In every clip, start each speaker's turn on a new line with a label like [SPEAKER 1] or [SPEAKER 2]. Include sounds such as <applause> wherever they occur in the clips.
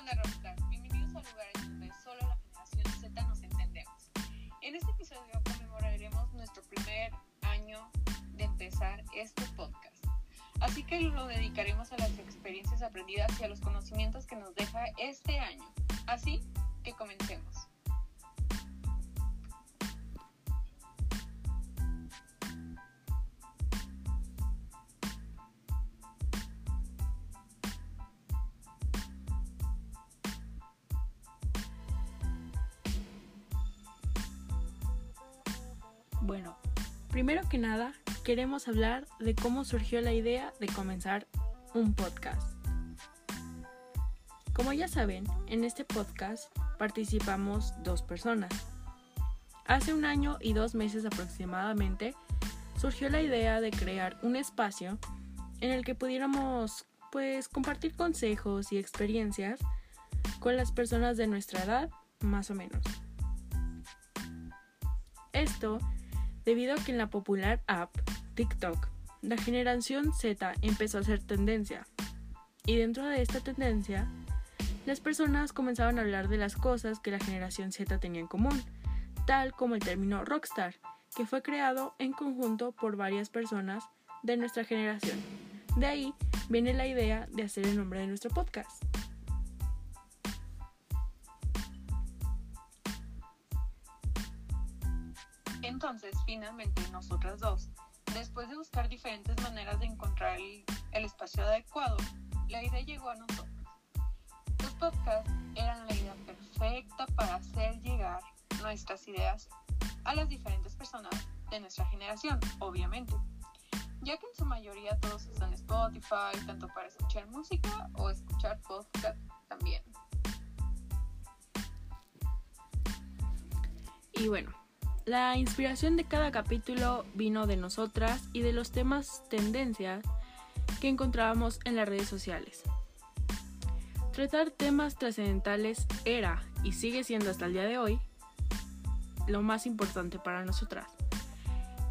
[SPEAKER 1] onda, Rockstar? Bienvenidos a lugares donde solo la generación Z nos entendemos. En este episodio conmemoraremos nuestro primer año de empezar este podcast. Así que lo dedicaremos a las experiencias aprendidas y a los conocimientos que nos deja este año. Así que comencemos.
[SPEAKER 2] Que nada, queremos hablar de cómo surgió la idea de comenzar un podcast. Como ya saben, en este podcast participamos dos personas. Hace un año y dos meses aproximadamente surgió la idea de crear un espacio en el que pudiéramos pues compartir consejos y experiencias con las personas de nuestra edad, más o menos. Esto debido a que en la popular app TikTok, la generación Z empezó a ser tendencia. Y dentro de esta tendencia, las personas comenzaban a hablar de las cosas que la generación Z tenía en común, tal como el término rockstar, que fue creado en conjunto por varias personas de nuestra generación. De ahí viene la idea de hacer el nombre de nuestro podcast.
[SPEAKER 1] Entonces, finalmente, nosotras dos, después de buscar diferentes maneras de encontrar el, espacio adecuado, la idea llegó a nosotros. Los podcasts eran la idea perfecta para hacer llegar nuestras ideas a las diferentes personas de nuestra generación, obviamente, ya que en su mayoría todos usan Spotify, tanto para escuchar música o escuchar podcast también.
[SPEAKER 2] Y bueno, la inspiración de cada capítulo vino de nosotras y de los temas tendencias que encontrábamos en las redes sociales. Tratar temas trascendentales era y sigue siendo hasta el día de hoy lo más importante para nosotras.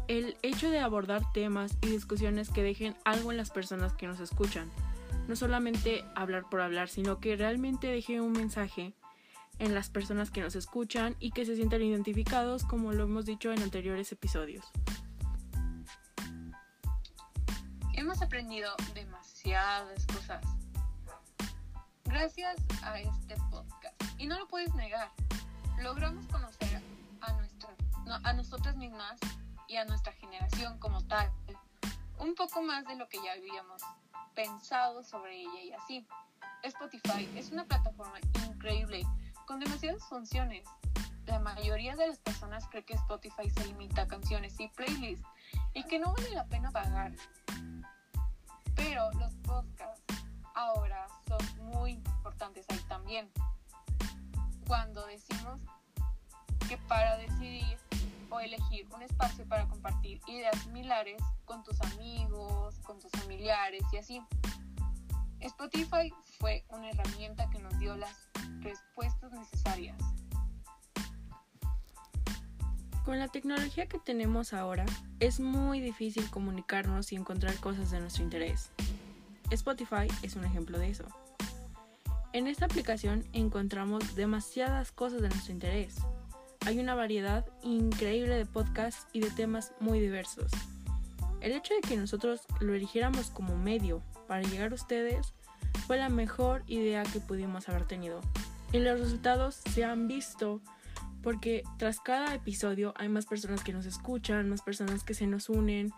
[SPEAKER 2] El hecho de abordar temas y discusiones que dejen algo en las personas que nos escuchan. No solamente hablar por hablar, sino que realmente deje un mensaje en las personas que nos escuchan y que se sientan identificados como lo hemos dicho en anteriores episodios.
[SPEAKER 1] Hemos aprendido demasiadas cosas gracias a este podcast y no lo puedes negar. Logramos conocer a, nuestra, a nosotras mismas y a nuestra generación como tal un poco más de lo que ya habíamos pensado sobre ella y así. Spotify es una plataforma increíble con demasiadas funciones. La mayoría de las personas cree que Spotify se limita a canciones y playlists y que no vale la pena pagar. Pero los podcasts ahora son muy importantes ahí también. Cuando decimos que para decidir o elegir un espacio para compartir ideas similares con tus amigos, con tus familiares y así. Spotify fue una herramienta que nos dio las respuestas necesarias.
[SPEAKER 2] Con la tecnología que tenemos ahora, es muy difícil comunicarnos y encontrar cosas de nuestro interés. Spotify es un ejemplo de eso. En esta aplicación encontramos demasiadas cosas de nuestro interés. Hay una variedad increíble de podcasts y de temas muy diversos. El hecho de que nosotros lo eligiéramos como medio para llegar a ustedes fue la mejor idea que pudimos haber tenido. Y los resultados se han visto porque tras cada episodio hay más personas que nos escuchan, más personas que se nos unen,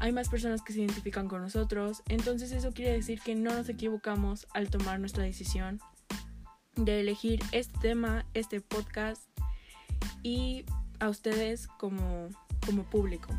[SPEAKER 2] hay más personas que se identifican con nosotros. Entonces eso quiere decir que no nos equivocamos al tomar nuestra decisión de elegir este tema, este podcast y a ustedes como, como público.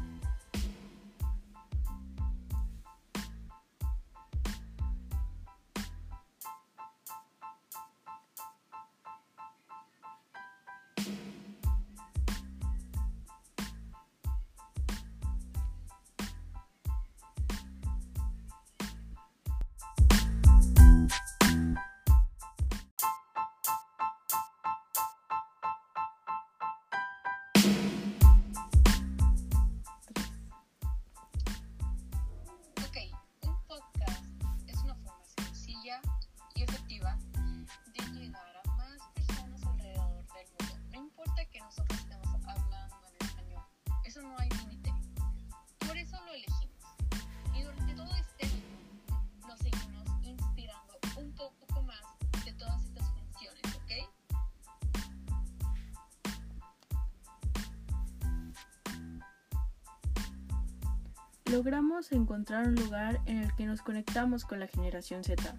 [SPEAKER 2] Logramos encontrar un lugar en el que nos conectamos con la generación Z.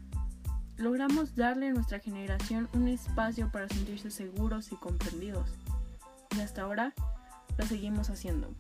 [SPEAKER 2] Logramos darle a nuestra generación un espacio para sentirse seguros y comprendidos. Y hasta ahora lo seguimos haciendo.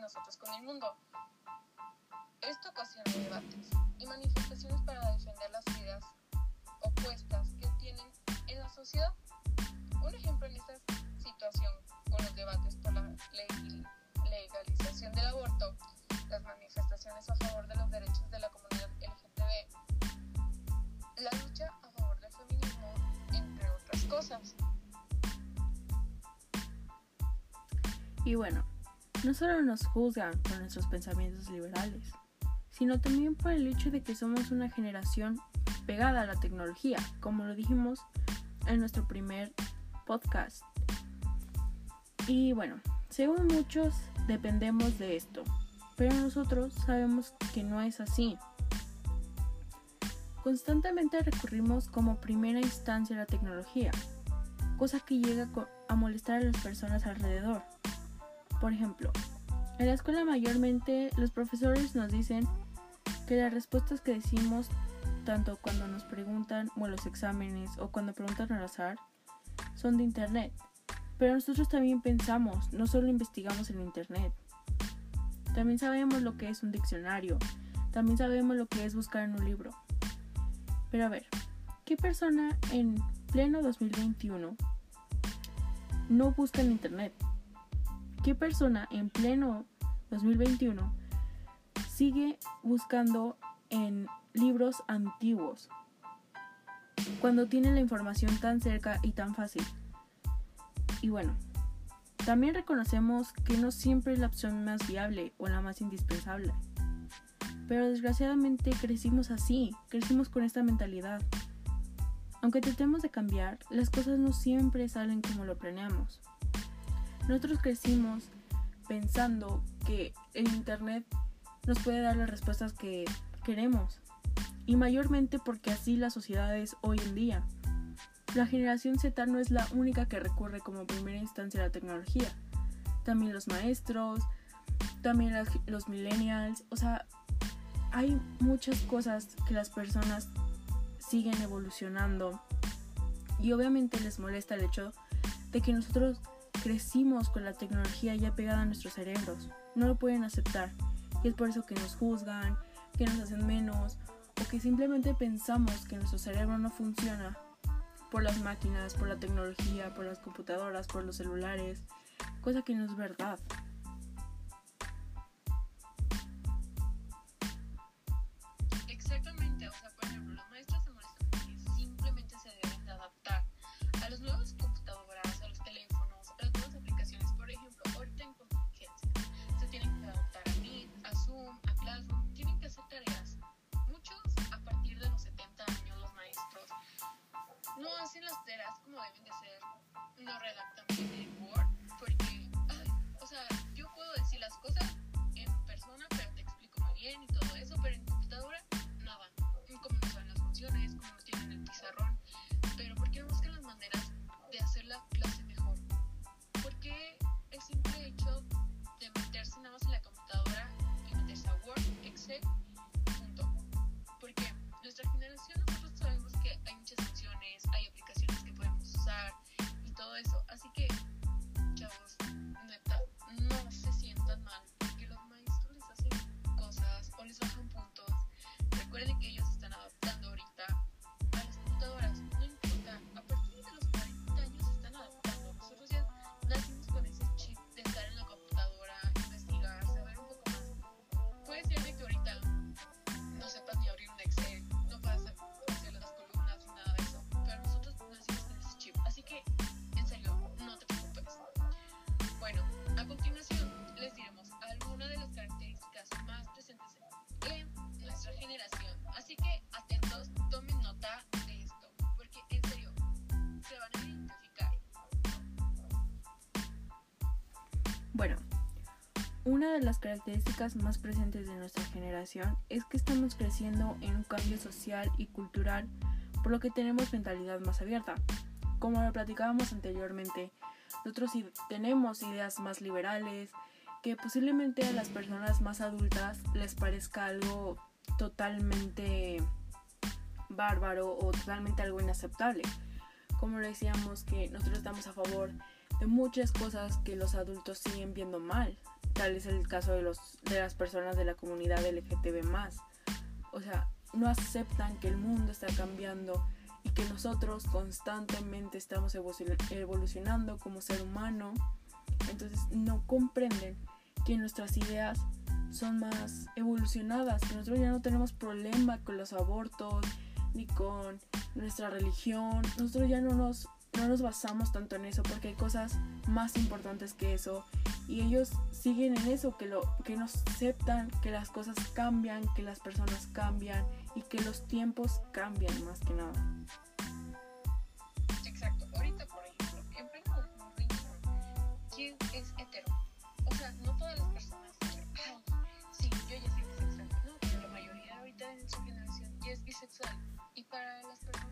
[SPEAKER 1] Nosotros con el mundo. Esto ocasiona debates y manifestaciones para defender las ideas opuestas que tienen en la sociedad. Un ejemplo en esta situación con los debates por la legalización del aborto, las manifestaciones a favor de los derechos de la comunidad LGTB, la lucha a favor del feminismo, entre otras cosas.
[SPEAKER 2] Y bueno, no solo nos juzgan por nuestros pensamientos liberales, sino también por el hecho de que somos una generación pegada a la tecnología, como lo dijimos en nuestro primer podcast. Y bueno, según muchos dependemos de esto, pero nosotros sabemos que no es así. Constantemente recurrimos como primera instancia a la tecnología, cosa que llega a molestar a las personas alrededor. Por ejemplo, en la escuela mayormente los profesores nos dicen que las respuestas que decimos, tanto cuando nos preguntan o en los exámenes o cuando preguntan al azar, son de internet. Pero nosotros también pensamos, no solo investigamos en internet. También sabemos lo que es un diccionario, también sabemos lo que es buscar en un libro. Pero a ver, ¿qué persona en pleno 2021 no busca en internet? ¿Qué persona en pleno 2021 sigue buscando en libros antiguos cuando tiene la información tan cerca y tan fácil? Y bueno, también reconocemos que no siempre es la opción más viable o la más indispensable. Pero desgraciadamente crecimos así, crecimos con esta mentalidad. Aunque tratemos de cambiar, las cosas no siempre salen como lo planeamos. Nosotros crecimos pensando que el Internet nos puede dar las respuestas que queremos. Y mayormente porque así la sociedad es hoy en día. La generación Z no es la única que recurre como primera instancia a la tecnología. También los maestros, también los millennials. O sea, hay muchas cosas que las personas siguen evolucionando. Y obviamente les molesta el hecho de que nosotros crecimos con la tecnología ya pegada a nuestros cerebros. No lo pueden aceptar. Y es por eso que nos juzgan, que nos hacen menos o que simplemente pensamos que nuestro cerebro no funciona por las máquinas, por la tecnología, por las computadoras, por los celulares, cosa que no es verdad. Una de las características más presentes de nuestra generación es que estamos creciendo en un cambio social y cultural, por lo que tenemos mentalidad más abierta. Como lo platicábamos anteriormente, nosotros tenemos ideas más liberales, que posiblemente a las personas más adultas les parezca algo totalmente bárbaro o totalmente algo inaceptable. Como le decíamos que nosotros estamos a favor de muchas cosas que los adultos siguen viendo mal. Tal es el caso de, los, de las personas de la comunidad LGTB. O sea, no aceptan que el mundo está cambiando y que nosotros constantemente estamos evolucionando como ser humano. Entonces no comprenden que nuestras ideas son más evolucionadas, que nosotros ya no tenemos problema con los abortos ni con nuestra religión. Nosotros ya no nos, no nos basamos tanto en eso porque hay cosas más importantes que eso y ellos siguen en eso, que, lo, que nos aceptan que las cosas cambian, que las personas cambian y que los tiempos cambian más que nada.
[SPEAKER 1] Exacto. Ahorita, por ejemplo, en pleno 2021, ¿quién es hetero? O sea, no todas las personas. sí, yo ya soy bisexual. No, pero la mayoría ahorita en su generación ya es bisexual. Y para las personas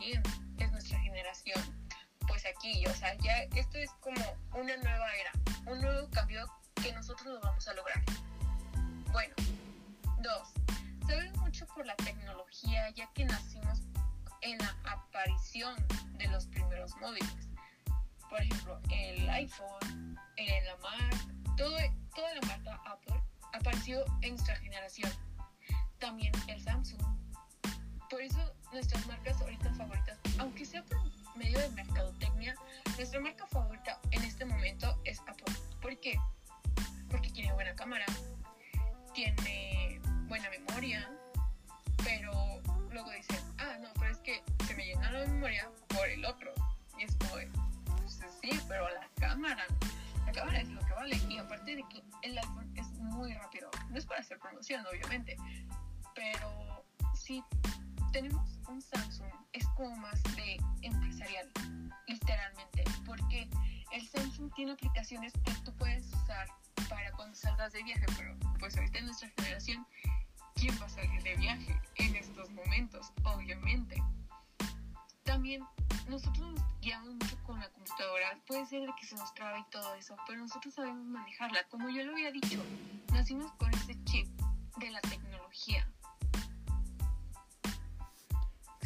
[SPEAKER 1] es nuestra generación. Pues aquí, o sea, ya esto es como una nueva era, un nuevo cambio que nosotros lo vamos a lograr. Bueno, dos, saben mucho por la tecnología ya que nacimos en la aparición de los primeros móviles. Por ejemplo, el iPhone, la Mac, todo, toda la marca Apple apareció en nuestra generación. También el Samsung. Por eso nuestras marcas ahorita favoritas, aunque sea por medio de mercadotecnia, nuestra marca favorita en este momento es Apple. ¿Por qué? Porque tiene buena cámara, tiene buena memoria, pero luego dicen, ah, no, pero es que se me llena la memoria por el otro. Y es como, pues sí, pero la cámara, la cámara es lo que vale. Y aparte de que el iPhone es muy rápido, no es para hacer promoción, obviamente, pero si tenemos un Samsung, es como más de empresarial, literalmente, porque el Samsung tiene aplicaciones que tú puedes usar para cuando salgas de viaje, pero pues ahorita en nuestra generación, ¿quién va a salir de viaje en estos momentos? Obviamente. También nosotros nos guiamos mucho con la computadora, puede ser que se nos trabe y todo eso, pero nosotros sabemos manejarla. Como yo lo había dicho, nacimos con ese chip de la tecnología.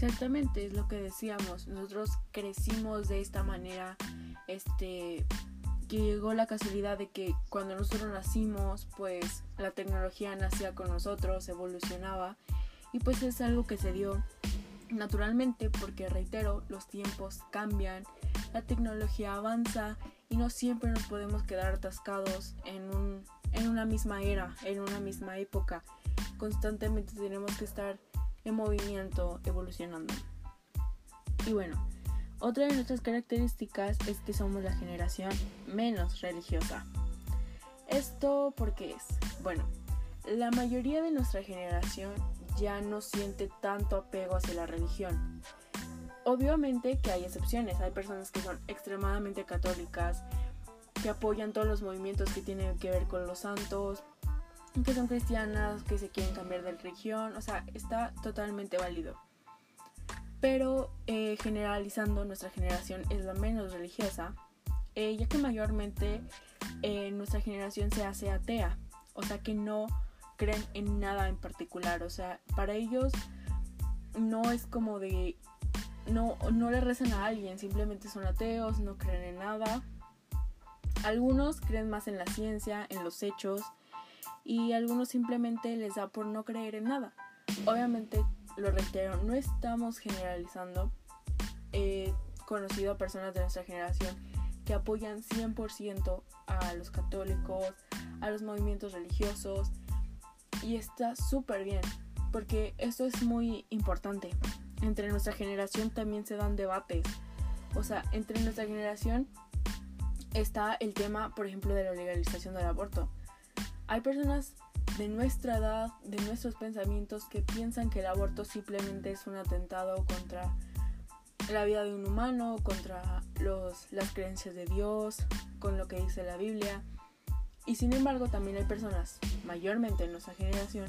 [SPEAKER 2] Exactamente, es lo que decíamos. Nosotros crecimos de esta manera, este, que llegó la casualidad de que cuando nosotros nacimos, pues la tecnología nacía con nosotros, evolucionaba y pues es algo que se dio naturalmente porque reitero, los tiempos cambian, la tecnología avanza y no siempre nos podemos quedar atascados en, un, en una misma era, en una misma época. Constantemente tenemos que estar en movimiento, evolucionando. Y bueno, otra de nuestras características es que somos la generación menos religiosa. ¿Esto por qué es? Bueno, la mayoría de nuestra generación ya no siente tanto apego hacia la religión. Obviamente que hay excepciones, hay personas que son extremadamente católicas, que apoyan todos los movimientos que tienen que ver con los santos, que son cristianas, que se quieren cambiar de religión, o sea, está totalmente válido. Pero eh, generalizando, nuestra generación es la menos religiosa, eh, ya que mayormente eh, nuestra generación se hace atea, o sea que no creen en nada en particular, o sea, para ellos no es como de, no, no le rezan a alguien, simplemente son ateos, no creen en nada. Algunos creen más en la ciencia, en los hechos, y algunos simplemente les da por no creer en nada. Obviamente lo reitero, no estamos generalizando. He conocido a personas de nuestra generación que apoyan 100% a los católicos, a los movimientos religiosos y está súper bien porque esto es muy importante. Entre nuestra generación también se dan debates. O sea, entre nuestra generación está el tema, por ejemplo, de la legalización del aborto. Hay personas de nuestra edad, de nuestros pensamientos, que piensan que el aborto simplemente es un atentado contra la vida de un humano, contra los, las creencias de Dios, con lo que dice la Biblia. Y sin embargo también hay personas, mayormente en nuestra generación,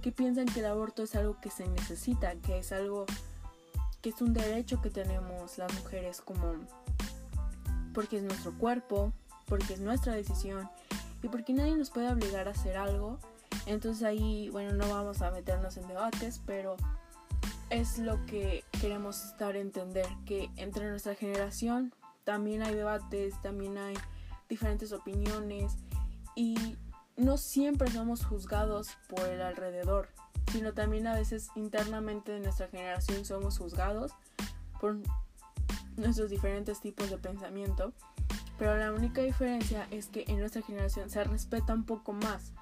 [SPEAKER 2] que piensan que el aborto es algo que se necesita, que es algo que es un derecho que tenemos las mujeres como porque es nuestro cuerpo, porque es nuestra decisión porque nadie nos puede obligar a hacer algo. Entonces ahí, bueno, no vamos a meternos en debates, pero es lo que queremos estar a entender, que entre nuestra generación también hay debates, también hay diferentes opiniones y no siempre somos juzgados por el alrededor, sino también a veces internamente de nuestra generación somos juzgados por nuestros diferentes tipos de pensamiento, pero la única diferencia es que en nuestra generación se respeta un poco más.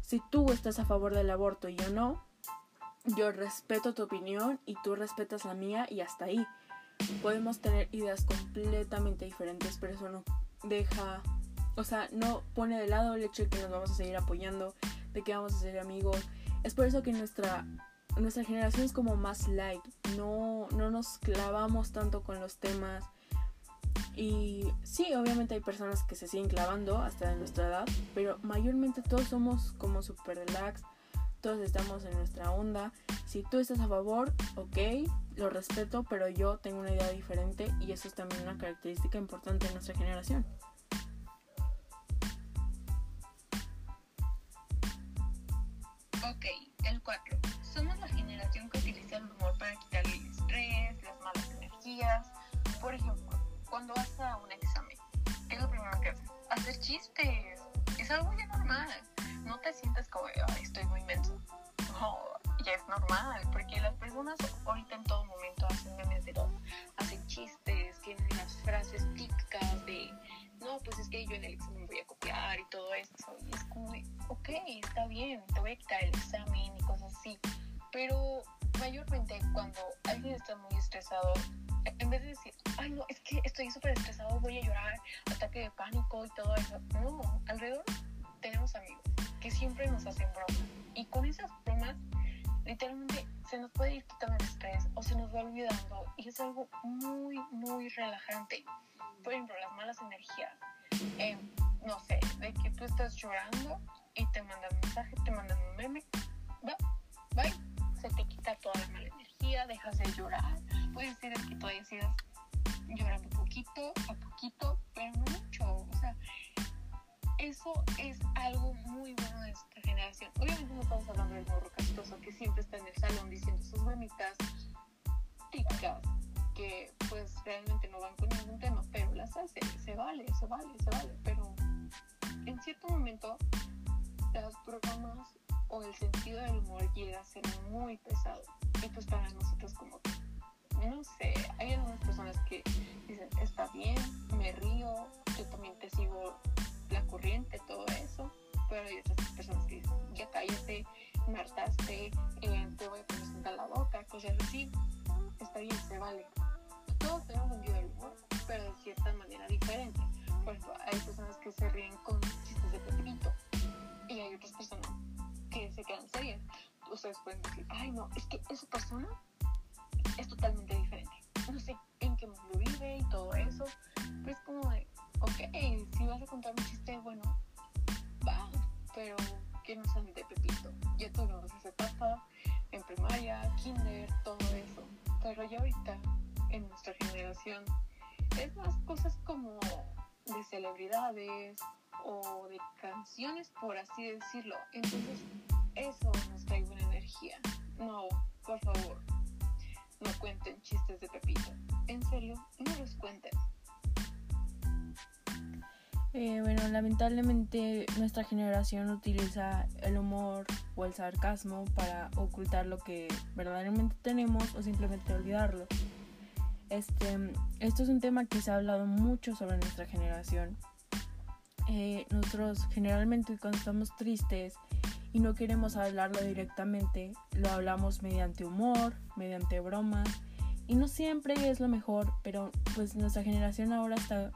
[SPEAKER 2] Si tú estás a favor del aborto y yo no, yo respeto tu opinión y tú respetas la mía y hasta ahí. Podemos tener ideas completamente diferentes, pero eso no deja, o sea, no pone de lado el hecho de que nos vamos a seguir apoyando, de que vamos a ser amigos. Es por eso que nuestra nuestra generación es como más light, no, no nos clavamos tanto con los temas. Y sí, obviamente hay personas que se siguen clavando hasta de nuestra edad, pero mayormente todos somos como super relax, todos estamos en nuestra onda. Si tú estás a favor, ok, lo respeto, pero yo tengo una idea diferente y eso es también una característica importante de nuestra generación.
[SPEAKER 1] Ok, el 4 somos la generación que utiliza el humor para quitar el estrés, las malas energías. Por ejemplo, cuando vas a un examen, ¿qué es lo primero que haces? Hacer chistes. Es algo ya normal. No te sientes como, Ay, estoy muy menso. No, ya es normal, porque las personas ahorita en todo momento hacen memes de todo. Hacen chistes, tienen las frases típicas de, no, pues es que yo en el examen voy a copiar y todo eso. Y es como, ok, está bien, te voy a quitar el examen y cosas así pero mayormente cuando alguien está muy estresado, en vez de decir, ay no, es que estoy súper estresado, voy a llorar, ataque de pánico y todo eso, no, alrededor tenemos amigos que siempre nos hacen bromas y con esas bromas literalmente se nos puede ir quitando el estrés o se nos va olvidando y es algo muy, muy relajante. Por ejemplo, las malas energías. Eh, no sé, de que tú estás llorando y te mandan mensaje, te mandan un meme, va, bye se te quita toda la mala energía, dejas de llorar. Puede ser que todavía sigas llorando poquito a poquito, pero no mucho. O sea, eso es algo muy bueno de esta generación. Obviamente no estamos hablando del morro castoso que siempre está en el salón diciendo sus bromitas típicas que pues realmente no van con ningún tema, pero las hace, se vale, se vale, se vale, pero en cierto momento las bromas o el sentido del humor llega a ser muy pesado. Y pues para nosotros como que, no sé, hay algunas personas que dicen, está bien, me río, yo también te sigo la corriente, todo eso. Pero hay otras personas que dicen, ya cállate, me hartaste, eh, te voy a presentar la boca, cosas así. Está bien, se vale. Todos tenemos sentido del humor, pero de cierta manera diferente. Por ejemplo, hay personas que se ríen con chistes de pepito y hay otras personas que se quedan serias. Ustedes pueden decir, ay no, es que esa persona es totalmente diferente. No sé en qué mundo vive y todo eso. Pero es como de, ok, si vas a contar un chiste, bueno, va, pero que no sean de Pepito. Ya tuvimos esa etapa en primaria, kinder, todo eso. Pero ya ahorita, en nuestra generación, es más cosas como de celebridades o de canciones, por así decirlo. Entonces, eso nos trae buena energía. No, por favor, no cuenten chistes de Pepito. En serio, no los cuenten.
[SPEAKER 2] Eh, bueno, lamentablemente nuestra generación utiliza el humor o el sarcasmo para ocultar lo que verdaderamente tenemos o simplemente olvidarlo. Este, esto es un tema que se ha hablado mucho sobre nuestra generación. Eh, nosotros generalmente cuando estamos tristes y no queremos hablarlo directamente, lo hablamos mediante humor, mediante bromas y no siempre es lo mejor, pero pues nuestra generación ahora está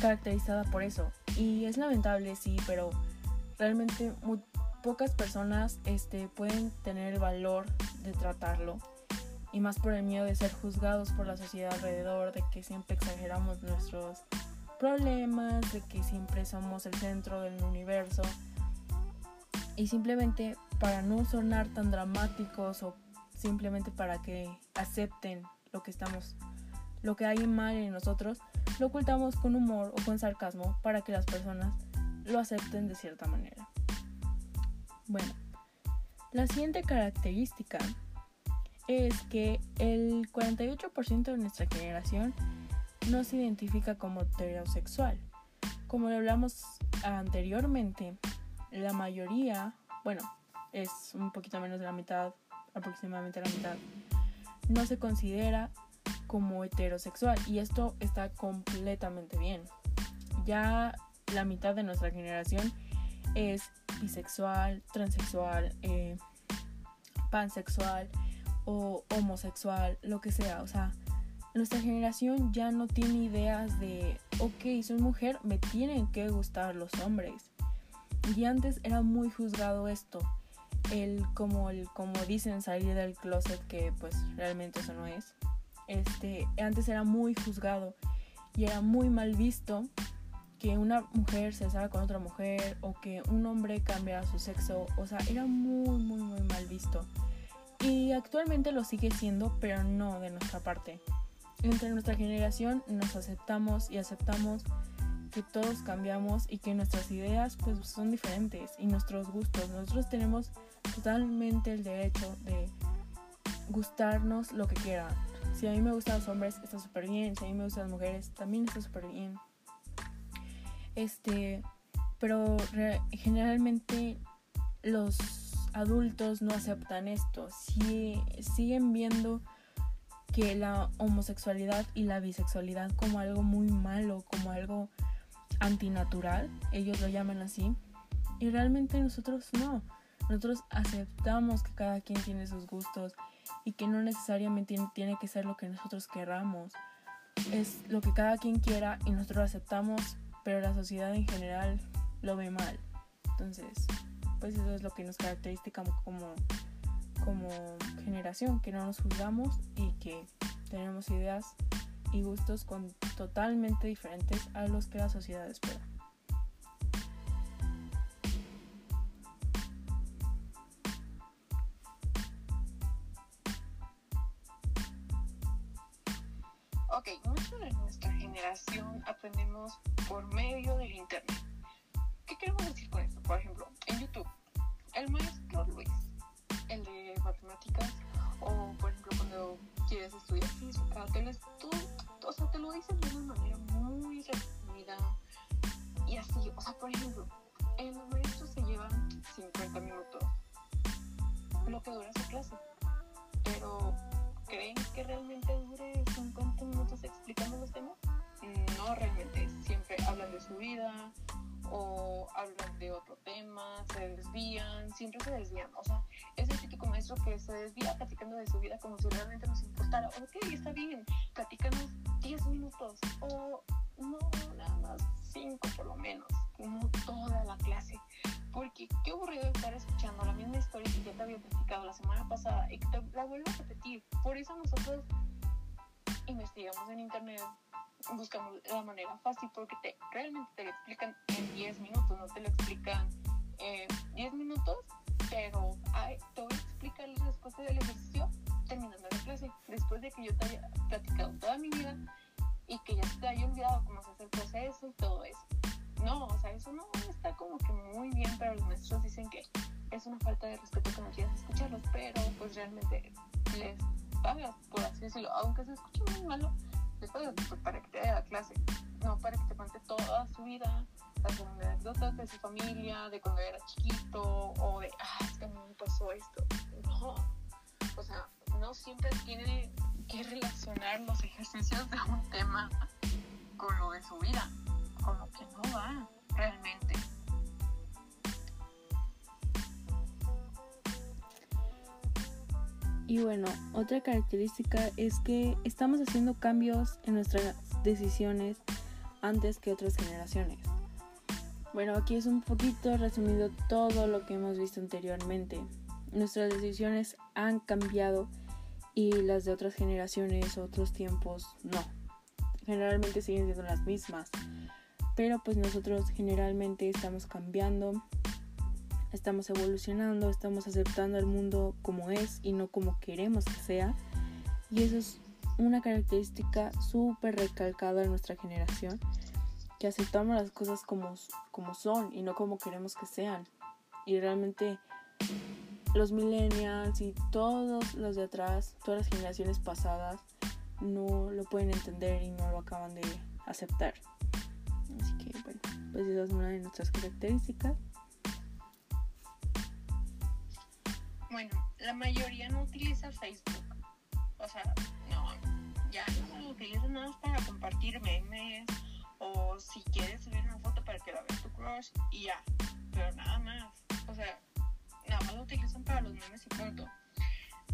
[SPEAKER 2] caracterizada por eso. Y es lamentable, sí, pero realmente muy pocas personas este, pueden tener el valor de tratarlo. Y más por el miedo de ser juzgados por la sociedad alrededor, de que siempre exageramos nuestros problemas, de que siempre somos el centro del universo. Y simplemente para no sonar tan dramáticos o simplemente para que acepten lo que estamos, lo que hay mal en nosotros, lo ocultamos con humor o con sarcasmo para que las personas lo acepten de cierta manera. Bueno, la siguiente característica es que el 48% de nuestra generación no se identifica como heterosexual. Como lo hablamos anteriormente, la mayoría, bueno, es un poquito menos de la mitad, aproximadamente la mitad, no se considera como heterosexual y esto está completamente bien. Ya la mitad de nuestra generación es bisexual, transexual, eh, pansexual o homosexual, lo que sea. O sea, nuestra generación ya no tiene ideas de, ok, soy mujer, me tienen que gustar los hombres. Y antes era muy juzgado esto. El como, el, como dicen, salir del closet, que pues realmente eso no es este, antes era muy juzgado y era muy mal visto que una mujer se besara con otra mujer o que un hombre cambiara su sexo, o sea, era muy, muy, muy mal visto. Y actualmente lo sigue siendo, pero no de nuestra parte. Entre nuestra generación nos aceptamos y aceptamos que todos cambiamos y que nuestras ideas pues son diferentes y nuestros gustos. Nosotros tenemos totalmente el derecho de gustarnos lo que quieran si a mí me gustan los hombres, está súper bien. Si a mí me gustan las mujeres, también está súper bien. Este, pero generalmente los adultos no aceptan esto. Si, siguen viendo que la homosexualidad y la bisexualidad como algo muy malo, como algo antinatural, ellos lo llaman así. Y realmente nosotros no. Nosotros aceptamos que cada quien tiene sus gustos y que no necesariamente tiene que ser lo que nosotros querramos. Es lo que cada quien quiera y nosotros lo aceptamos, pero la sociedad en general lo ve mal. Entonces, pues eso es lo que nos caracteriza como, como generación, que no nos juzgamos y que tenemos ideas y gustos con, totalmente diferentes a los que la sociedad espera.
[SPEAKER 1] 10 minutos, no te lo
[SPEAKER 2] Y bueno, otra característica es que estamos haciendo cambios en nuestras decisiones antes que otras generaciones. Bueno, aquí es un poquito resumido todo lo que hemos visto anteriormente. Nuestras decisiones han cambiado y las de otras generaciones, otros tiempos, no. Generalmente siguen siendo las mismas. Pero pues nosotros generalmente estamos cambiando estamos evolucionando, estamos aceptando el mundo como es y no como queremos que sea. Y eso es una característica súper recalcada en nuestra generación, que aceptamos las cosas como, como son y no como queremos que sean. Y realmente los millennials y todos los de atrás, todas las generaciones pasadas, no lo pueden entender y no lo acaban de aceptar. Así que bueno, pues esa es una de nuestras características.
[SPEAKER 1] Bueno, la mayoría no utiliza Facebook. O sea, no, ya no lo utilizan nada más para compartir memes o si quieres subir una foto para que la vea tu crush y ya. Pero nada más. O sea, nada más lo utilizan para los memes y punto.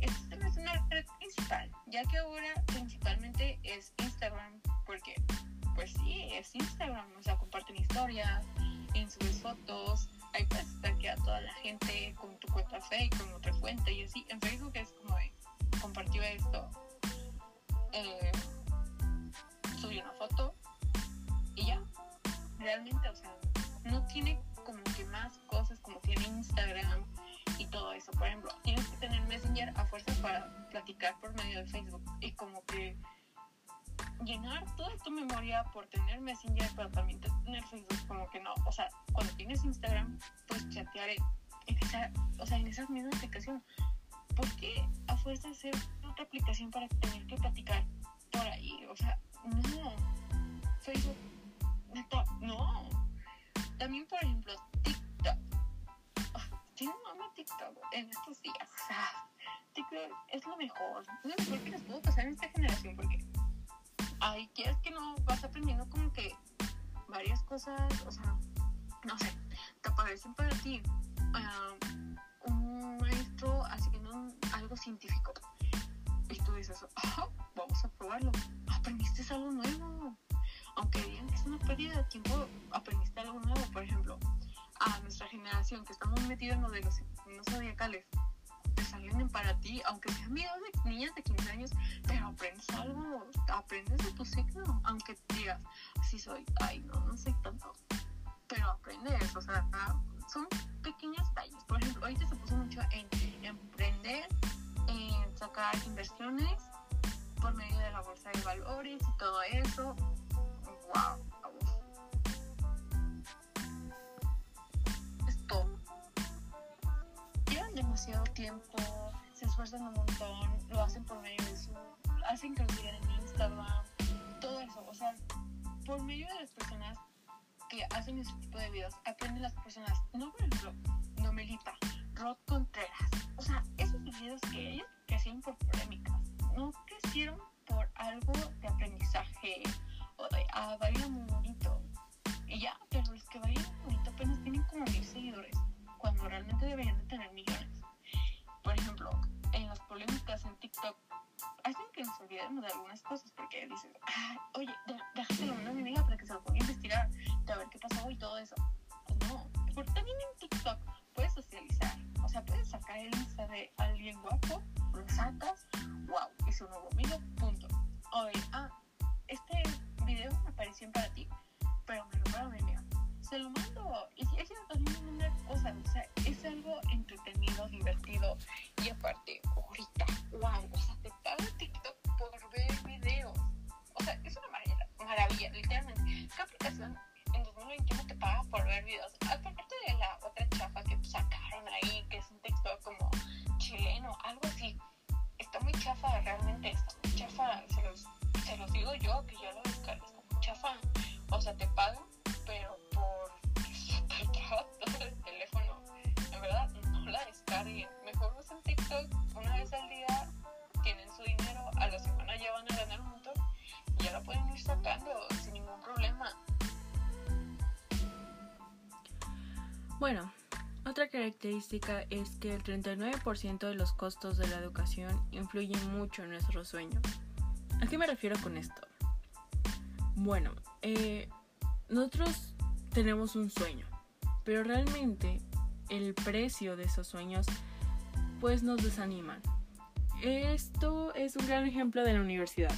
[SPEAKER 1] Esta es una red principal, ya que ahora principalmente es Instagram, porque pues sí, es Instagram, o sea, comparten historias, en sus fotos, ahí puedes que a toda la gente con tu cuenta fake, con otra cuenta y así. En Facebook es como de esto, eh, subí una foto y ya. Realmente, o sea, no tiene como que más cosas como tiene Instagram y todo eso. Por ejemplo, tienes que tener Messenger a fuerza para platicar por medio de Facebook y como que llenar toda tu memoria por tener Messenger, pero también tener Facebook, como que no. O sea, cuando tienes Instagram, pues chatear en, esa, o sea, en esa misma aplicación. ¿Por qué a fuerza hacer otra aplicación para tener que platicar por ahí? O sea, no. Facebook, no. También, por ejemplo, TikTok. Tiene un TikTok en estos días. TikTok es lo mejor. Es lo mejor que les puedo pasar en esta generación porque ahí quieres que no vas aprendiendo como que varias cosas, o sea, no sé, te aparecen para ti un maestro haciendo algo científico y tú dices, ah, vamos a probarlo, aprendiste algo nuevo. Aunque digan que es una pérdida de tiempo, aprendiste algo nuevo. Por ejemplo, a nuestra generación que estamos metidos en lo de los zodiacales, salen para ti, aunque sean videos de niñas de 15 años, pero aprendes algo, aprendes de tu signo, aunque digas, sí soy, ay, no, no sé tanto, pero aprendes, o sea, son pequeños detalles. Por ejemplo, ahorita se puso mucho en emprender, en sacar inversiones por medio de la bolsa de valores y todo eso. ¡Wow! Demasiado tiempo, se esfuerzan un montón, lo hacen por medio de su, hacen que lo sigan en Instagram, todo eso, o sea, por medio de las personas que hacen ese tipo de videos, aprenden las personas, no por ejemplo, Nomelita, Rod Contreras, o sea, esos videos que ellos crecieron por polémicas, no crecieron por algo de aprendizaje o de, ah, bailan muy bonito, y ya, pero los que bailan bonito apenas tienen como mil seguidores, cuando realmente deberían de tener millones por ejemplo, en las polémicas en TikTok, hacen que nos olvidemos de algunas cosas porque dicen, ah, oye, déjaselo a mi amiga para que se lo ponga a investigar, a ver qué pasó y todo eso. Pues no, porque también en TikTok puedes socializar, o sea, puedes sacar el Insta de alguien guapo, lo sacas, wow, es un nuevo amigo, punto. Oye, ah, este video me apareció para ti, pero me lo para mi amiga se lo mando. Y si es también una cosa, o sea, es algo entretenido, divertido. Y aparte, ahorita, wow, o sea, te paga TikTok por ver videos. O sea, es una maravilla, maravilla literalmente. ¿Qué aplicación en 2021 te paga por ver videos? Aparte de la otra chafa que sacaron ahí, que es un TikTok como chileno, algo así. Está muy chafa, realmente está muy chafa. Se los, te lo digo yo, que ya lo descargas como chafa. O sea, te pagan,
[SPEAKER 2] Bueno, otra característica es que el 39% de los costos de la educación influyen mucho en nuestros sueños. ¿A qué me refiero con esto? Bueno, eh, nosotros tenemos un sueño, pero realmente el precio de esos sueños pues nos desaniman. Esto es un gran ejemplo de la universidad.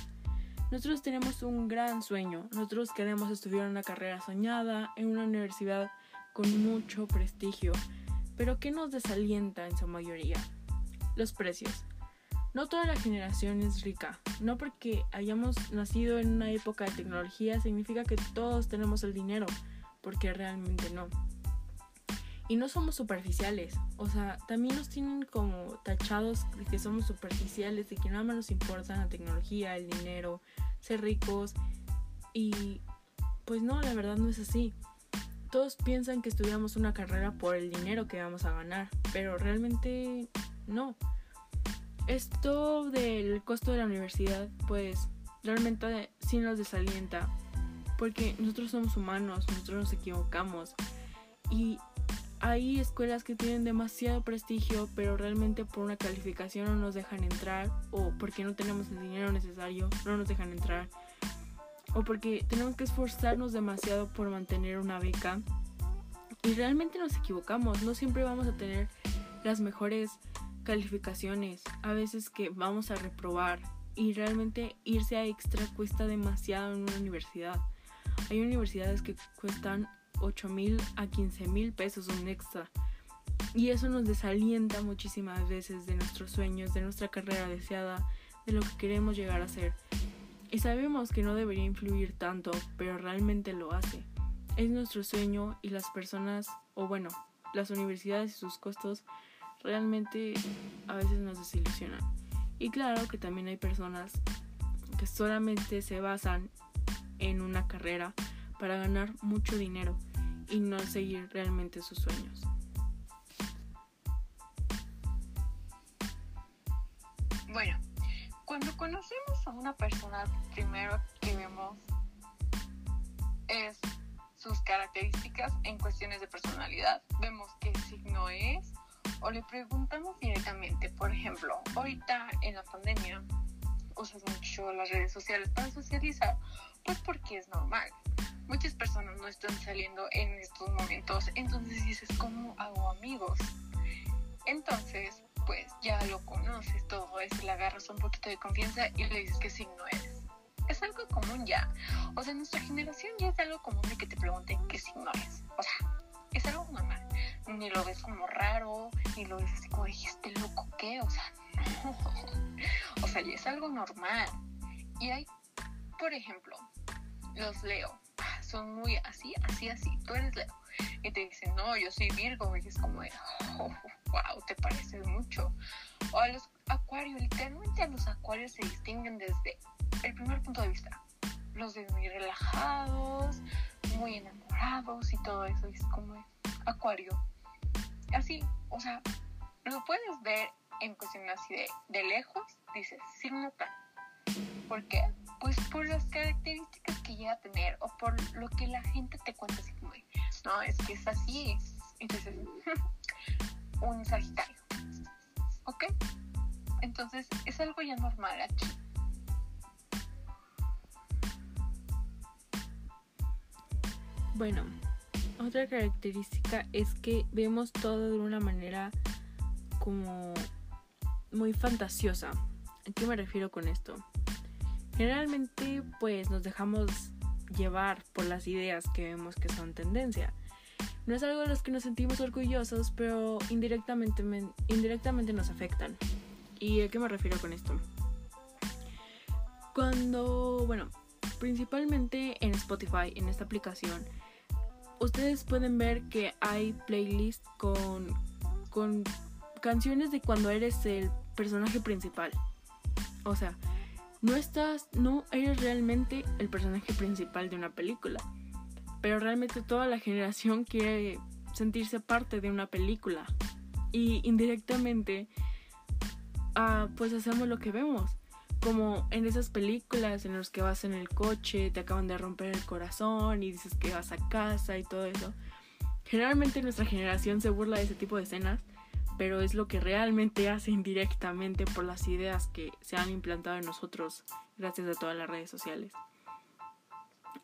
[SPEAKER 2] Nosotros tenemos un gran sueño, nosotros queremos estudiar una carrera soñada en una universidad con mucho prestigio, pero ¿qué nos desalienta en su mayoría? Los precios. No toda la generación es rica. No porque hayamos nacido en una época de tecnología significa que todos tenemos el dinero, porque realmente no. Y no somos superficiales, o sea, también nos tienen como tachados de que somos superficiales, de que nada más nos importa la tecnología, el dinero, ser ricos. Y pues no, la verdad no es así. Todos piensan que estudiamos una carrera por el dinero que vamos a ganar, pero realmente no. Esto del costo de la universidad, pues realmente sí nos desalienta, porque nosotros somos humanos, nosotros nos equivocamos y hay escuelas que tienen demasiado prestigio, pero realmente por una calificación no nos dejan entrar o porque no tenemos el dinero necesario no nos dejan entrar o porque tenemos que esforzarnos demasiado por mantener una beca. Y realmente nos equivocamos, no siempre vamos a tener las mejores calificaciones, a veces que vamos a reprobar y realmente irse a extra cuesta demasiado en una universidad. Hay universidades que cuestan 8 mil a 15 mil pesos un extra. Y eso nos desalienta muchísimas veces de nuestros sueños, de nuestra carrera deseada, de lo que queremos llegar a ser. Y sabemos que no debería influir tanto, pero realmente lo hace. Es nuestro sueño y las personas, o bueno, las universidades y sus costos realmente a veces nos desilusionan. Y claro que también hay personas que solamente se basan en una carrera para ganar mucho dinero y no seguir realmente sus sueños.
[SPEAKER 1] Bueno, cuando conocemos a una persona, primero que vemos es sus características en cuestiones de personalidad. Vemos qué signo es o le preguntamos directamente. Por ejemplo, ahorita en la pandemia usas mucho las redes sociales para socializar, pues porque es normal. Muchas personas no están saliendo en estos momentos, entonces dices, ¿cómo hago amigos? Entonces, pues ya lo conoces todo eso, le agarras un poquito de confianza y le dices qué signo eres. Es algo común ya. O sea, en nuestra generación ya es algo común de que te pregunten qué signo eres. O sea, es algo normal. Ni lo ves como raro, ni lo ves así como dijiste loco, ¿qué? O sea, no. <laughs> O sea, ya es algo normal. Y hay, por ejemplo, los Leo. Son muy así, así, así. Tú eres Leo. Y te dicen, no, yo soy Virgo. Y es como de, oh, wow, te pareces mucho. O a los acuarios, literalmente a los acuarios se distinguen desde el primer punto de vista. Los ves muy relajados, muy enamorados y todo eso. es como acuario. Así, o sea, lo puedes ver en cuestión así de, de lejos, dices, signo tal. ¿Por qué? Pues por las características que llega a tener o por lo que la gente te cuenta así como, no, es que es así. Entonces, <laughs> un Sagitario. ¿Ok? Entonces es algo ya normal aquí.
[SPEAKER 2] Bueno, otra característica es que vemos todo de una manera como muy fantasiosa. ¿A qué me refiero con esto? Generalmente pues nos dejamos llevar por las ideas que vemos que son tendencia. No es algo de los que nos sentimos orgullosos, pero indirectamente, indirectamente nos afectan. ¿Y a qué me refiero con esto? Cuando, bueno, principalmente en Spotify, en esta aplicación, ustedes pueden ver que hay playlists con, con canciones de cuando eres el personaje principal. O sea, no estás, no eres realmente el personaje principal de una película, pero realmente toda la generación quiere sentirse parte de una película y indirectamente ah, pues hacemos lo que vemos como en esas películas en las que vas en el coche, te acaban de romper el corazón y dices que vas a casa y todo eso. Generalmente nuestra generación se burla de ese tipo de escenas, pero es lo que realmente hace indirectamente por las ideas que se han implantado en nosotros gracias a todas las redes sociales.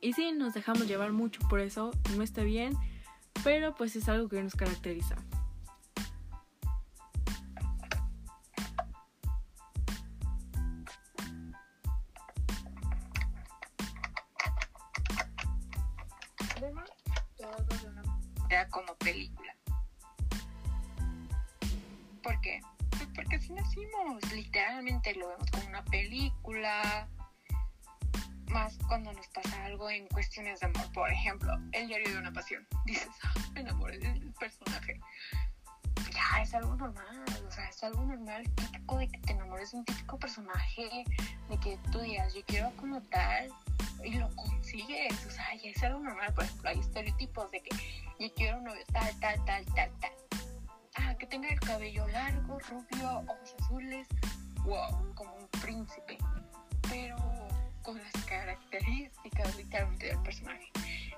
[SPEAKER 2] Y sí, nos dejamos llevar mucho por eso, no está bien, pero pues es algo que nos caracteriza.
[SPEAKER 1] como película. Así nacimos, literalmente lo vemos como una película, más cuando nos pasa algo en cuestiones de amor. Por ejemplo, el diario de una pasión. Dices, ah, me enamoré del personaje. Ya, es algo normal, o sea, es algo normal, típico de que te enamores de un típico personaje, de que tú digas, yo quiero como tal, y lo consigues, o sea, ya es algo normal. Por ejemplo, hay estereotipos de que yo quiero un novio tal, tal, tal, tal, tal. Ah, que tenga el cabello largo, rubio, ojos azules, wow, como un príncipe, pero con las características literalmente del personaje.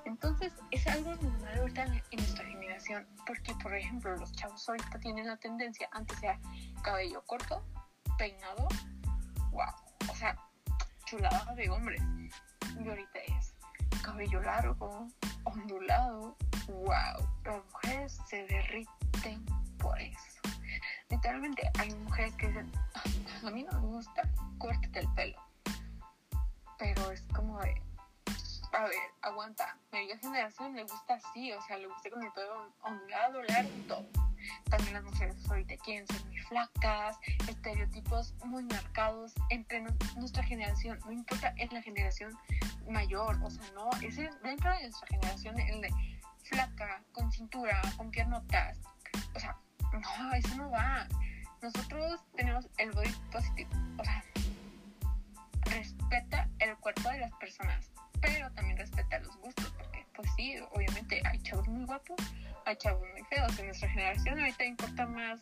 [SPEAKER 1] Entonces es algo normal ahorita en nuestra generación, porque por ejemplo los chavos ahorita tienen la tendencia, antes sea cabello corto, peinado, wow, o sea, chulada de hombre. Y ahorita es cabello largo, ondulado, wow, las mujeres se derriten por eso. Literalmente hay mujeres que dicen, ah, a mí no me gusta, córtate el pelo. Pero es como de, a ver, aguanta, media generación le gusta así, o sea, le gusta con el pelo ondulado, largo. También las mujeres ahorita quieren ser muy flacas, estereotipos muy marcados entre nuestra generación, no importa, es la generación mayor, o sea, no, es dentro de nuestra generación el de flaca, con cintura, con piernotas, o sea, no, eso no va. Nosotros tenemos el body positive, o sea, respeta el cuerpo de las personas, pero también respeta los gustos, porque pues sí, obviamente hay chavos muy guapos, hay chavos muy feos. En nuestra generación ahorita importa más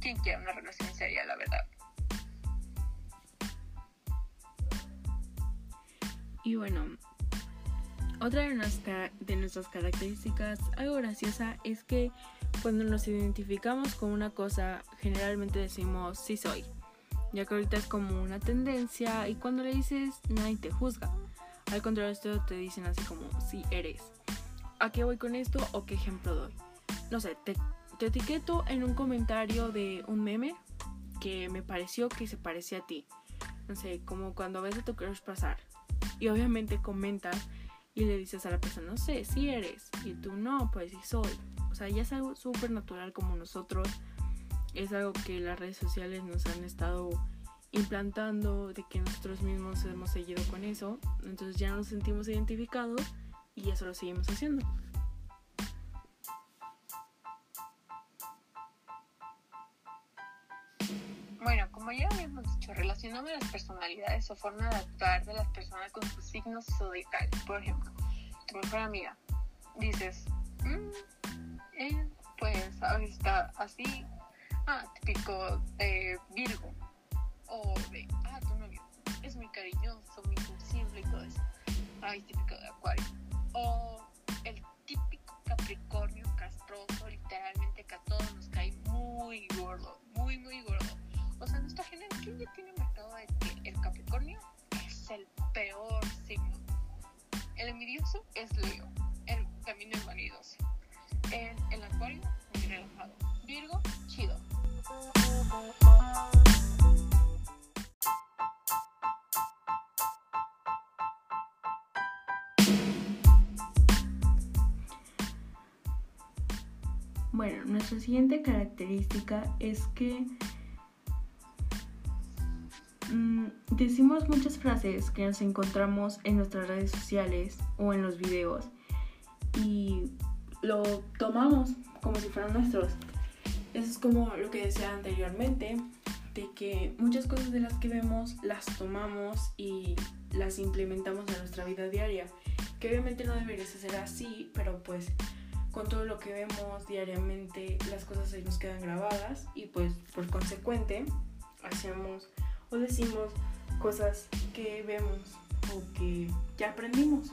[SPEAKER 1] quién quiere una relación seria, la verdad.
[SPEAKER 2] Y bueno, otra de, de nuestras características, algo graciosa, es que cuando nos identificamos con una cosa, generalmente decimos sí soy, ya que ahorita es como una tendencia y cuando le dices nadie te juzga. Al contrario, esto te dicen así como sí eres. ¿A qué voy con esto o qué ejemplo doy? No sé, te, te etiqueto en un comentario de un meme que me pareció que se parecía a ti. No sé, como cuando ves a tu crush pasar y obviamente comentas y le dices a la persona, no sé, si eres, y tú no, pues sí soy. Sea, ya es algo súper natural como nosotros, es algo que las redes sociales nos han estado implantando, de que nosotros mismos hemos seguido con eso, entonces ya nos sentimos identificados y eso lo seguimos haciendo.
[SPEAKER 1] como ya habíamos dicho, relacionamos las personalidades o forma de actuar de las personas con sus signos zodiacales. Por ejemplo, tu mejor amiga, dices, mm, eh, pues está así, ah, típico de Virgo, o de, ah, tu novio. Es muy cariñoso, muy sensible y todo eso, ay, típico de Acuario, o el típico Capricornio castroso, literalmente que a todos nos cae muy gordo, muy, muy gordo. O sea, nuestra generación ya tiene marcado de que el Capricornio es el peor signo. El envidioso es Leo, el camino es vanidoso. El, el Acuario, muy relajado. Virgo, chido.
[SPEAKER 2] Bueno, nuestra siguiente característica es que Mm, decimos muchas frases que nos encontramos en nuestras redes sociales o en los videos y lo tomamos como si fueran nuestros. Eso es como lo que decía anteriormente. de que muchas cosas de las que vemos las tomamos y las implementamos en nuestra vida diaria, que obviamente no debería ser así, pero pues con todo lo que vemos diariamente las cosas se nos quedan grabadas y pues por consecuente hacemos o decimos cosas que vemos o que ya aprendimos.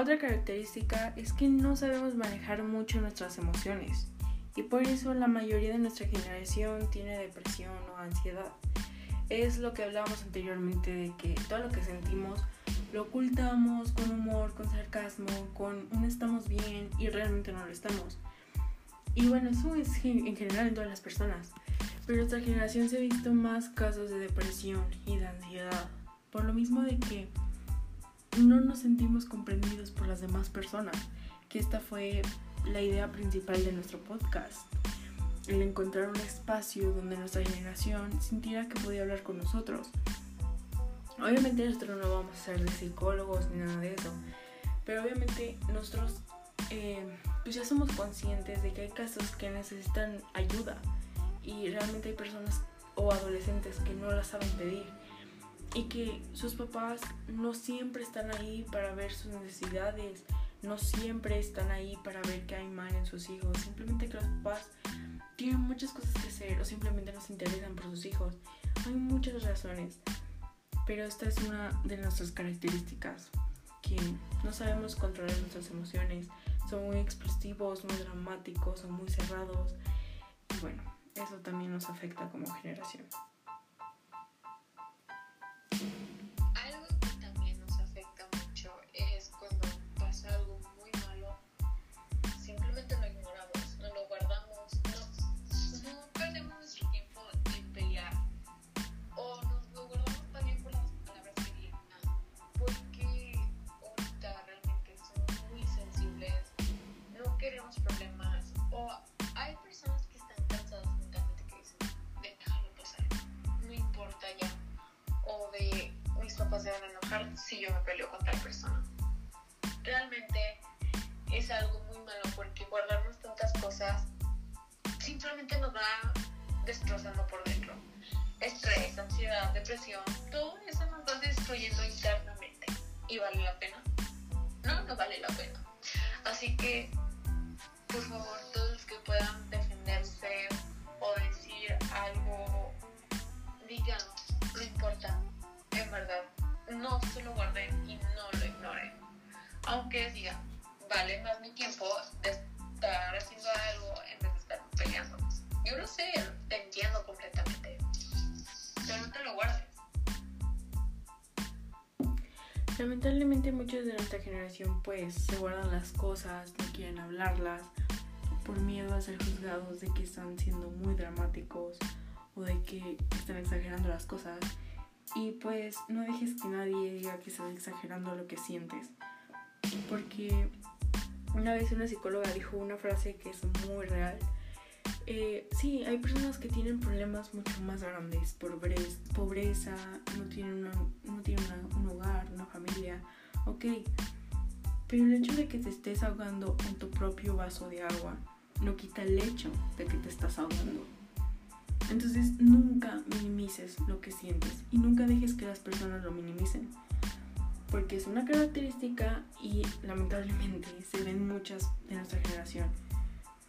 [SPEAKER 2] Otra característica es que no sabemos manejar mucho nuestras emociones y por eso la mayoría de nuestra generación tiene depresión o ansiedad. Es lo que hablábamos anteriormente de que todo lo que sentimos lo ocultamos con humor, con sarcasmo, con un estamos bien y realmente no lo estamos. Y bueno, eso es en general en todas las personas. Pero nuestra generación se ha visto más casos de depresión y de ansiedad. Por lo mismo de que no nos sentimos comprendidos por las demás personas, que esta fue la idea principal de nuestro podcast, el encontrar un espacio donde nuestra generación sintiera que podía hablar con nosotros. Obviamente nosotros no vamos a ser de psicólogos ni nada de eso, pero obviamente nosotros eh, pues ya somos conscientes de que hay casos que necesitan ayuda y realmente hay personas o adolescentes que no la saben pedir y que sus papás no siempre están ahí para ver sus necesidades, no siempre están ahí para ver qué hay mal en sus hijos, simplemente que los papás tienen muchas cosas que hacer o simplemente no se interesan por sus hijos. Hay muchas razones, pero esta es una de nuestras características, que no sabemos controlar nuestras emociones, son muy explosivos, muy dramáticos, son muy cerrados y bueno, eso también nos afecta como generación. Bye.
[SPEAKER 1] Se van a enojar si yo me peleo con tal persona. Realmente es algo muy malo porque guardarnos tantas cosas simplemente nos va destrozando por dentro. Estrés, ansiedad, depresión, todo eso nos va destruyendo internamente. ¿Y vale la pena? No, no vale la pena. Así que, por favor, todos los que puedan defenderse o decir algo, Aunque diga, vale más mi tiempo de estar haciendo algo en vez de estar peleando. Yo lo sé, te entiendo completamente. Pero no te lo guardes.
[SPEAKER 2] Lamentablemente muchos de nuestra generación pues se guardan las cosas, no quieren hablarlas por miedo a ser juzgados de que están siendo muy dramáticos o de que están exagerando las cosas y pues no dejes que nadie diga que estás exagerando lo que sientes. Porque una vez una psicóloga dijo una frase que es muy real. Eh, sí, hay personas que tienen problemas mucho más grandes, pobreza, no tienen, no tienen un hogar, una familia, ok. Pero el hecho de que te estés ahogando en tu propio vaso de agua no quita el hecho de que te estás ahogando. Entonces nunca minimices lo que sientes y nunca dejes que las personas lo minimicen. Porque es una característica y lamentablemente se ven muchas de nuestra generación.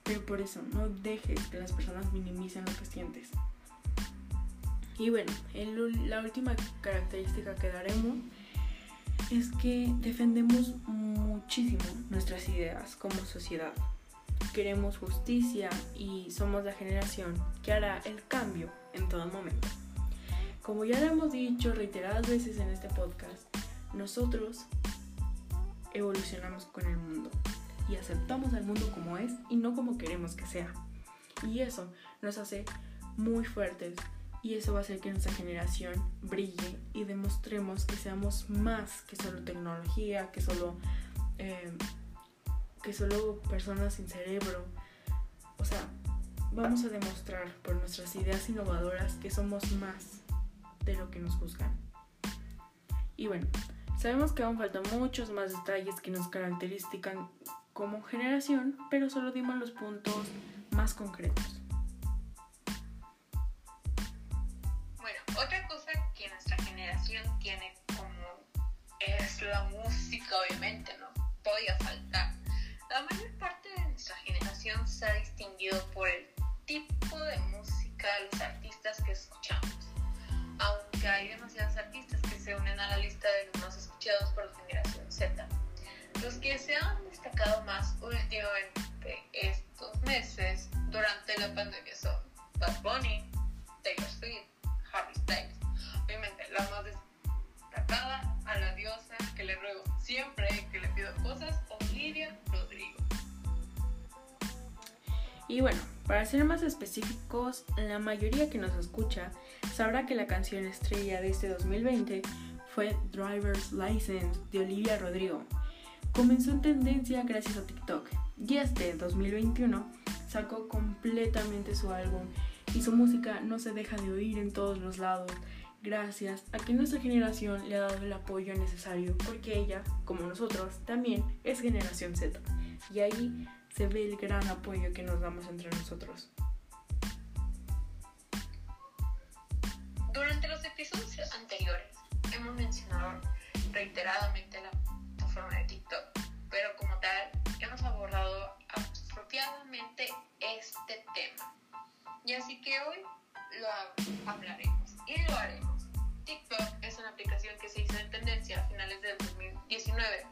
[SPEAKER 2] Pero por eso no dejes que las personas minimicen lo que sientes. Y bueno, la última característica que daremos es que defendemos muchísimo nuestras ideas como sociedad. Queremos justicia y somos la generación que hará el cambio en todo momento. Como ya lo hemos dicho reiteradas veces en este podcast, nosotros evolucionamos con el mundo y aceptamos al mundo como es y no como queremos que sea. Y eso nos hace muy fuertes y eso va a hacer que nuestra generación brille y demostremos que seamos más que solo tecnología, que solo, eh, que solo personas sin cerebro. O sea, vamos a demostrar por nuestras ideas innovadoras que somos más de lo que nos juzgan. Y bueno, sabemos que aún faltan muchos más detalles que nos caracterizan como generación, pero solo dimos los puntos más concretos.
[SPEAKER 1] tiene como es la música, obviamente, no podía faltar. La mayor parte de nuestra generación se ha distinguido por el tipo de música, los artistas que escuchamos. Aunque hay demasiados artistas que se unen a la lista de más escuchados por la generación Z. Los que se han destacado más últimamente estos meses durante la pandemia son Bad Bunny, Taylor Swift, Harry Styles. Obviamente, la más a la diosa que le ruego siempre que le pido cosas, Olivia
[SPEAKER 2] Y bueno, para ser más específicos, la mayoría que nos escucha sabrá que la canción estrella de este 2020 fue Driver's License de Olivia Rodrigo. Comenzó en tendencia gracias a TikTok y este 2021 sacó completamente su álbum y su música no se deja de oír en todos los lados gracias a que nuestra generación le ha dado el apoyo necesario, porque ella, como nosotros, también es generación Z. Y ahí se ve el gran apoyo que nos damos entre nosotros.
[SPEAKER 1] Durante los episodios anteriores hemos mencionado reiteradamente la plataforma de TikTok, pero como tal hemos abordado apropiadamente este tema. Y así que hoy lo hablaremos y lo haremos. TikTok es una aplicación que se hizo en tendencia a finales del 2019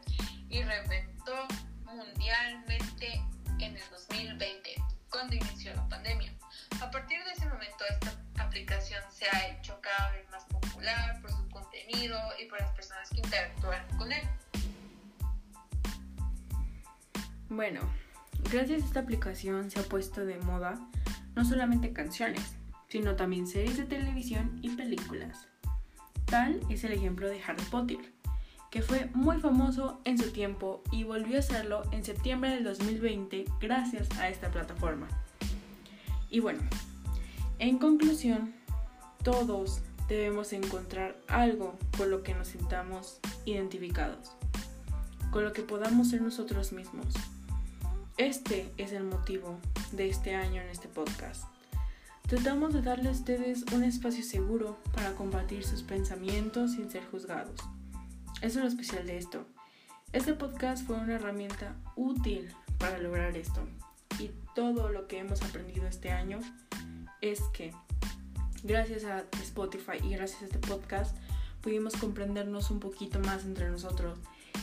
[SPEAKER 1] y reventó mundialmente en el 2020, cuando inició la pandemia. A partir de ese momento, esta aplicación se ha hecho cada vez más popular por su contenido y por las personas que interactúan con él.
[SPEAKER 2] Bueno, gracias a esta aplicación se ha puesto de moda no solamente canciones, sino también series de televisión y películas. Tal es el ejemplo de Harry Potter, que fue muy famoso en su tiempo y volvió a serlo en septiembre del 2020 gracias a esta plataforma. Y bueno, en conclusión, todos debemos encontrar algo con lo que nos sintamos identificados, con lo que podamos ser nosotros mismos. Este es el motivo de este año en este podcast. Tratamos de darle a ustedes un espacio seguro para compartir sus pensamientos sin ser juzgados. Es lo especial de esto. Este podcast fue una herramienta útil para lograr esto. Y todo lo que hemos aprendido este año es que gracias a Spotify y gracias a este podcast pudimos comprendernos un poquito más entre nosotros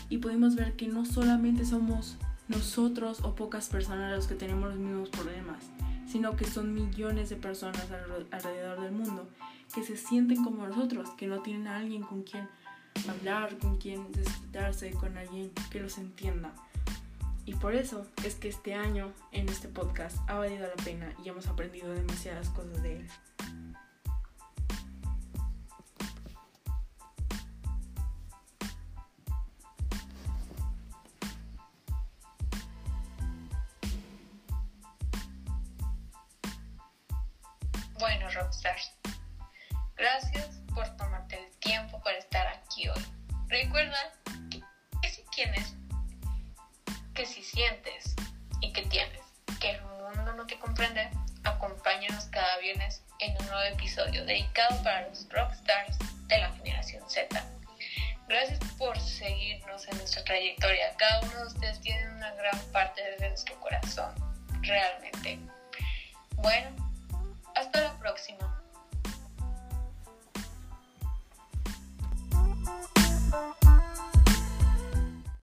[SPEAKER 2] y pudimos ver que no solamente somos nosotros o pocas personas los que tenemos los mismos problemas, sino que son millones de personas alrededor del mundo que se sienten como nosotros, que no tienen a alguien con quien hablar, con quien desquitarse, con alguien que los entienda. Y por eso es que este año en este podcast ha valido la pena y hemos aprendido demasiadas cosas de él.
[SPEAKER 1] Bueno, Rockstars, gracias por tomarte el hoy. Recuerda que, si tienes, que si sientes y que tienes que el mundo no te comprende, acompáñanos cada viernes en un nuevo episodio dedicado para los rockstars de la generación Z. Gracias por seguirnos en nuestra trayectoria. Cada uno de ustedes tiene una gran parte de nuestro corazón, realmente. Bueno, hasta la próxima.